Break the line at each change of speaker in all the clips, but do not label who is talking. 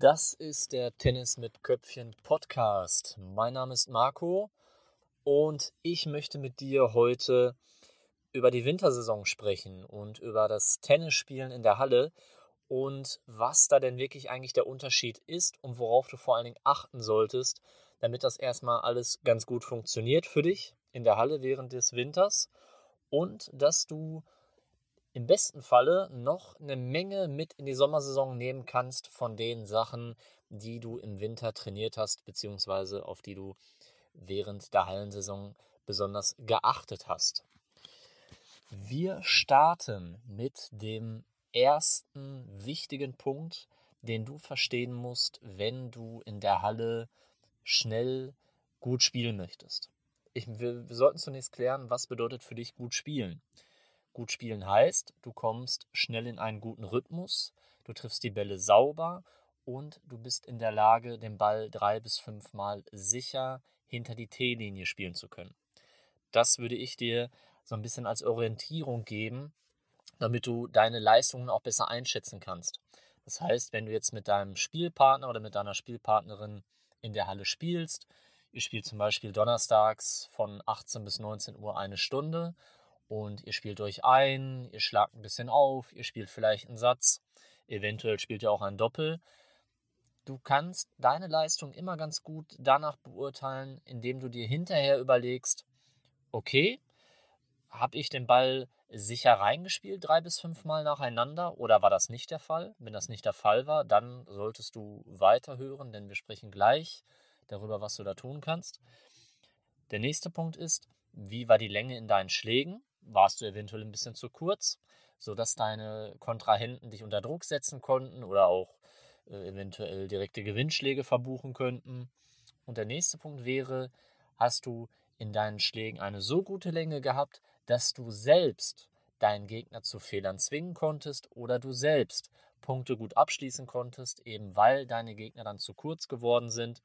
Das ist der Tennis mit Köpfchen Podcast. Mein Name ist Marco und ich möchte mit dir heute über die Wintersaison sprechen und über das Tennisspielen in der Halle und was da denn wirklich eigentlich der Unterschied ist und worauf du vor allen Dingen achten solltest, damit das erstmal alles ganz gut funktioniert für dich in der Halle während des Winters und dass du im besten Falle noch eine Menge mit in die Sommersaison nehmen kannst von den Sachen, die du im Winter trainiert hast, beziehungsweise auf die du während der Hallensaison besonders geachtet hast. Wir starten mit dem ersten wichtigen Punkt, den du verstehen musst, wenn du in der Halle schnell gut spielen möchtest. Ich, wir, wir sollten zunächst klären, was bedeutet für dich gut spielen. Gut spielen heißt, du kommst schnell in einen guten Rhythmus, du triffst die Bälle sauber und du bist in der Lage, den Ball drei bis fünfmal sicher hinter die T-Linie spielen zu können. Das würde ich dir so ein bisschen als Orientierung geben, damit du deine Leistungen auch besser einschätzen kannst. Das heißt, wenn du jetzt mit deinem Spielpartner oder mit deiner Spielpartnerin in der Halle spielst, ihr spielt zum Beispiel donnerstags von 18 bis 19 Uhr eine Stunde und ihr spielt euch ein, ihr schlagt ein bisschen auf, ihr spielt vielleicht einen Satz, eventuell spielt ihr auch ein Doppel. Du kannst deine Leistung immer ganz gut danach beurteilen, indem du dir hinterher überlegst, okay, habe ich den Ball sicher reingespielt, drei bis fünf Mal nacheinander, oder war das nicht der Fall? Wenn das nicht der Fall war, dann solltest du weiterhören, denn wir sprechen gleich darüber, was du da tun kannst. Der nächste Punkt ist, wie war die Länge in deinen Schlägen? Warst du eventuell ein bisschen zu kurz, sodass deine Kontrahenten dich unter Druck setzen konnten oder auch äh, eventuell direkte Gewinnschläge verbuchen könnten. Und der nächste Punkt wäre, hast du in deinen Schlägen eine so gute Länge gehabt, dass du selbst deinen Gegner zu Fehlern zwingen konntest oder du selbst Punkte gut abschließen konntest, eben weil deine Gegner dann zu kurz geworden sind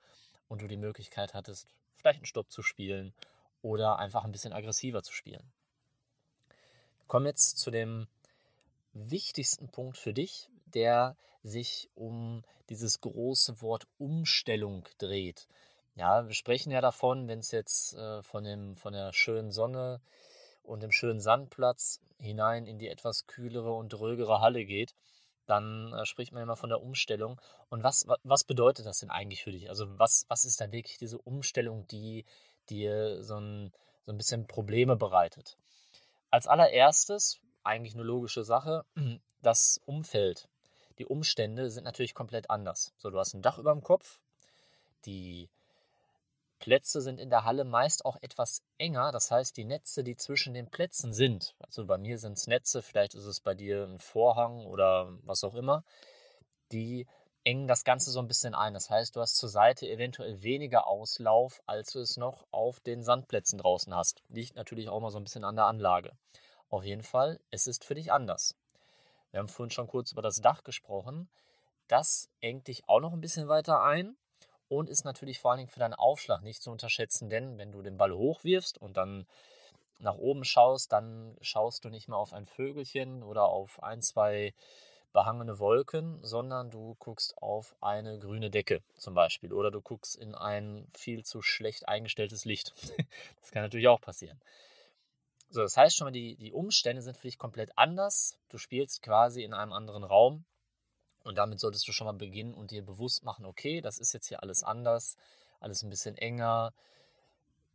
und du die Möglichkeit hattest, vielleicht einen Stopp zu spielen oder einfach ein bisschen aggressiver zu spielen kommen jetzt zu dem wichtigsten Punkt für dich, der sich um dieses große Wort Umstellung dreht. Ja, wir sprechen ja davon, wenn es jetzt äh, von, dem, von der schönen Sonne und dem schönen Sandplatz hinein in die etwas kühlere und ruhigere Halle geht, dann äh, spricht man immer von der Umstellung. Und was, was bedeutet das denn eigentlich für dich? Also was, was ist da wirklich diese Umstellung, die dir so ein, so ein bisschen Probleme bereitet? Als allererstes, eigentlich eine logische Sache, das Umfeld. Die Umstände sind natürlich komplett anders. So, du hast ein Dach über dem Kopf, die Plätze sind in der Halle meist auch etwas enger, das heißt, die Netze, die zwischen den Plätzen sind, also bei mir sind es Netze, vielleicht ist es bei dir ein Vorhang oder was auch immer, die engen das Ganze so ein bisschen ein. Das heißt, du hast zur Seite eventuell weniger Auslauf, als du es noch auf den Sandplätzen draußen hast. Liegt natürlich auch mal so ein bisschen an der Anlage. Auf jeden Fall, es ist für dich anders. Wir haben vorhin schon kurz über das Dach gesprochen. Das engt dich auch noch ein bisschen weiter ein und ist natürlich vor allen Dingen für deinen Aufschlag nicht zu unterschätzen, denn wenn du den Ball hochwirfst und dann nach oben schaust, dann schaust du nicht mehr auf ein Vögelchen oder auf ein, zwei behangene Wolken, sondern du guckst auf eine grüne Decke zum Beispiel oder du guckst in ein viel zu schlecht eingestelltes Licht. das kann natürlich auch passieren. So, das heißt schon mal, die, die Umstände sind für dich komplett anders. Du spielst quasi in einem anderen Raum und damit solltest du schon mal beginnen und dir bewusst machen, okay, das ist jetzt hier alles anders, alles ein bisschen enger.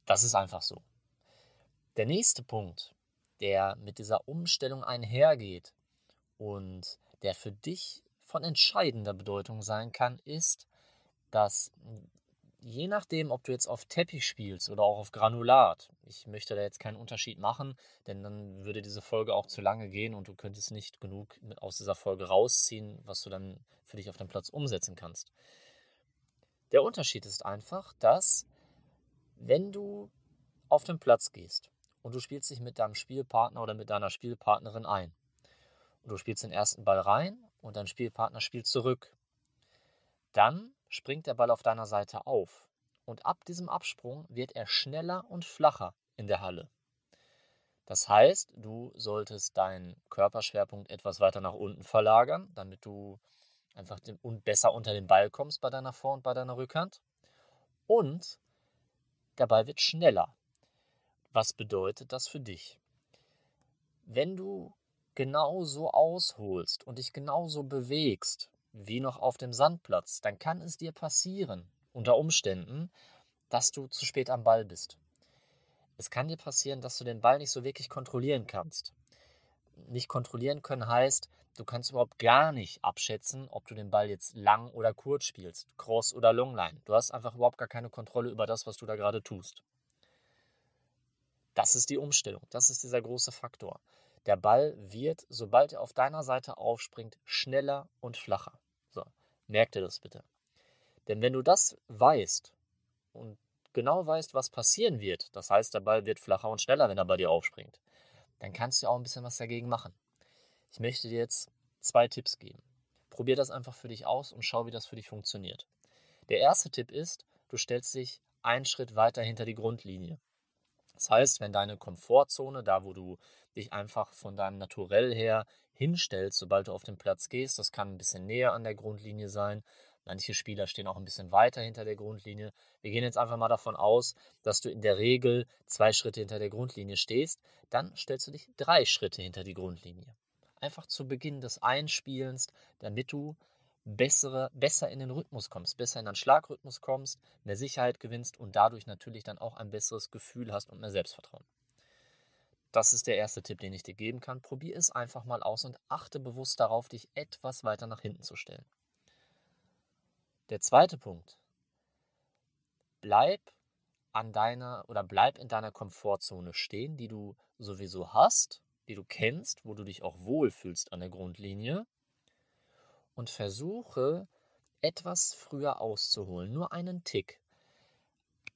Das ist einfach so. Der nächste Punkt, der mit dieser Umstellung einhergeht und der für dich von entscheidender Bedeutung sein kann, ist, dass je nachdem, ob du jetzt auf Teppich spielst oder auch auf Granulat, ich möchte da jetzt keinen Unterschied machen, denn dann würde diese Folge auch zu lange gehen und du könntest nicht genug aus dieser Folge rausziehen, was du dann für dich auf dem Platz umsetzen kannst. Der Unterschied ist einfach, dass wenn du auf den Platz gehst und du spielst dich mit deinem Spielpartner oder mit deiner Spielpartnerin ein, du spielst den ersten Ball rein und dein Spielpartner spielt zurück. Dann springt der Ball auf deiner Seite auf und ab diesem Absprung wird er schneller und flacher in der Halle. Das heißt, du solltest deinen Körperschwerpunkt etwas weiter nach unten verlagern, damit du einfach besser unter den Ball kommst bei deiner Vor- und bei deiner Rückhand. Und der Ball wird schneller. Was bedeutet das für dich? Wenn du genauso ausholst und dich genauso bewegst wie noch auf dem Sandplatz, dann kann es dir passieren, unter Umständen, dass du zu spät am Ball bist. Es kann dir passieren, dass du den Ball nicht so wirklich kontrollieren kannst. Nicht kontrollieren können heißt, du kannst überhaupt gar nicht abschätzen, ob du den Ball jetzt lang oder kurz spielst, Cross oder Longline. Du hast einfach überhaupt gar keine Kontrolle über das, was du da gerade tust. Das ist die Umstellung, das ist dieser große Faktor. Der Ball wird, sobald er auf deiner Seite aufspringt, schneller und flacher. So, merk dir das bitte. Denn wenn du das weißt und genau weißt, was passieren wird, das heißt, der Ball wird flacher und schneller, wenn er bei dir aufspringt, dann kannst du auch ein bisschen was dagegen machen. Ich möchte dir jetzt zwei Tipps geben. Probier das einfach für dich aus und schau, wie das für dich funktioniert. Der erste Tipp ist, du stellst dich einen Schritt weiter hinter die Grundlinie. Das heißt, wenn deine Komfortzone, da wo du dich einfach von deinem Naturell her hinstellst, sobald du auf den Platz gehst, das kann ein bisschen näher an der Grundlinie sein, Manche Spieler stehen auch ein bisschen weiter hinter der Grundlinie. Wir gehen jetzt einfach mal davon aus, dass du in der Regel zwei Schritte hinter der Grundlinie stehst. Dann stellst du dich drei Schritte hinter die Grundlinie. Einfach zu Beginn des Einspielens, damit du bessere, besser in den Rhythmus kommst, besser in den Schlagrhythmus kommst, mehr Sicherheit gewinnst und dadurch natürlich dann auch ein besseres Gefühl hast und mehr Selbstvertrauen. Das ist der erste Tipp, den ich dir geben kann. Probier es einfach mal aus und achte bewusst darauf, dich etwas weiter nach hinten zu stellen. Der zweite Punkt. Bleib an deiner oder bleib in deiner Komfortzone stehen, die du sowieso hast, die du kennst, wo du dich auch wohlfühlst an der Grundlinie und versuche etwas früher auszuholen, nur einen Tick.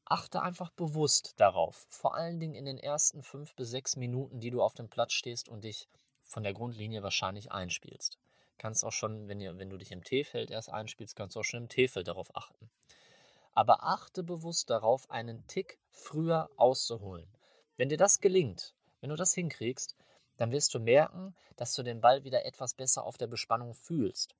Achte einfach bewusst darauf, vor allen Dingen in den ersten fünf bis sechs Minuten, die du auf dem Platz stehst und dich von der Grundlinie wahrscheinlich einspielst kannst auch schon, wenn, ihr, wenn du dich im T-Feld erst einspielst, kannst du auch schon im T-Feld darauf achten. Aber achte bewusst darauf, einen Tick früher auszuholen. Wenn dir das gelingt, wenn du das hinkriegst, dann wirst du merken, dass du den Ball wieder etwas besser auf der Bespannung fühlst.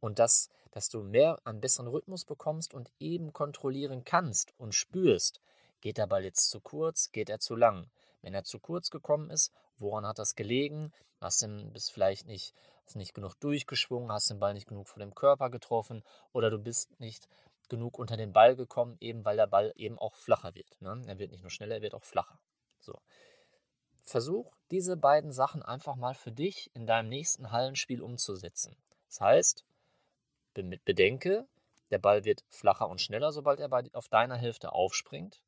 Und dass, dass du mehr einen besseren Rhythmus bekommst und eben kontrollieren kannst und spürst, geht der Ball jetzt zu kurz, geht er zu lang. Wenn er zu kurz gekommen ist, woran hat das gelegen? Hast du bist vielleicht nicht hast nicht genug durchgeschwungen, hast den Ball nicht genug vor dem Körper getroffen oder du bist nicht genug unter den Ball gekommen, eben weil der Ball eben auch flacher wird. Ne? Er wird nicht nur schneller, er wird auch flacher. So. Versuch diese beiden Sachen einfach mal für dich in deinem nächsten Hallenspiel umzusetzen. Das heißt, bedenke, der Ball wird flacher und schneller, sobald er auf deiner Hälfte aufspringt.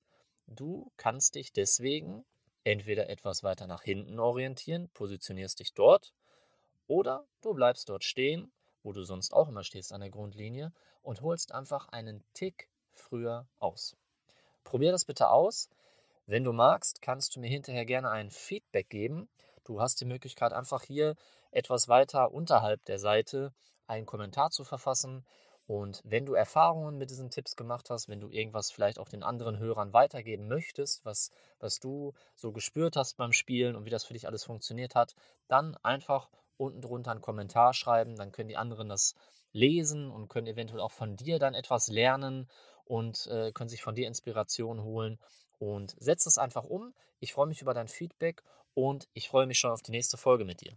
Du kannst dich deswegen entweder etwas weiter nach hinten orientieren, positionierst dich dort oder du bleibst dort stehen, wo du sonst auch immer stehst an der Grundlinie und holst einfach einen Tick früher aus. Probier das bitte aus. Wenn du magst, kannst du mir hinterher gerne ein Feedback geben. Du hast die Möglichkeit, einfach hier etwas weiter unterhalb der Seite einen Kommentar zu verfassen. Und wenn du Erfahrungen mit diesen Tipps gemacht hast, wenn du irgendwas vielleicht auch den anderen Hörern weitergeben möchtest, was, was du so gespürt hast beim Spielen und wie das für dich alles funktioniert hat, dann einfach unten drunter einen Kommentar schreiben, dann können die anderen das lesen und können eventuell auch von dir dann etwas lernen und äh, können sich von dir Inspiration holen und setz es einfach um. Ich freue mich über dein Feedback und ich freue mich schon auf die nächste Folge mit dir.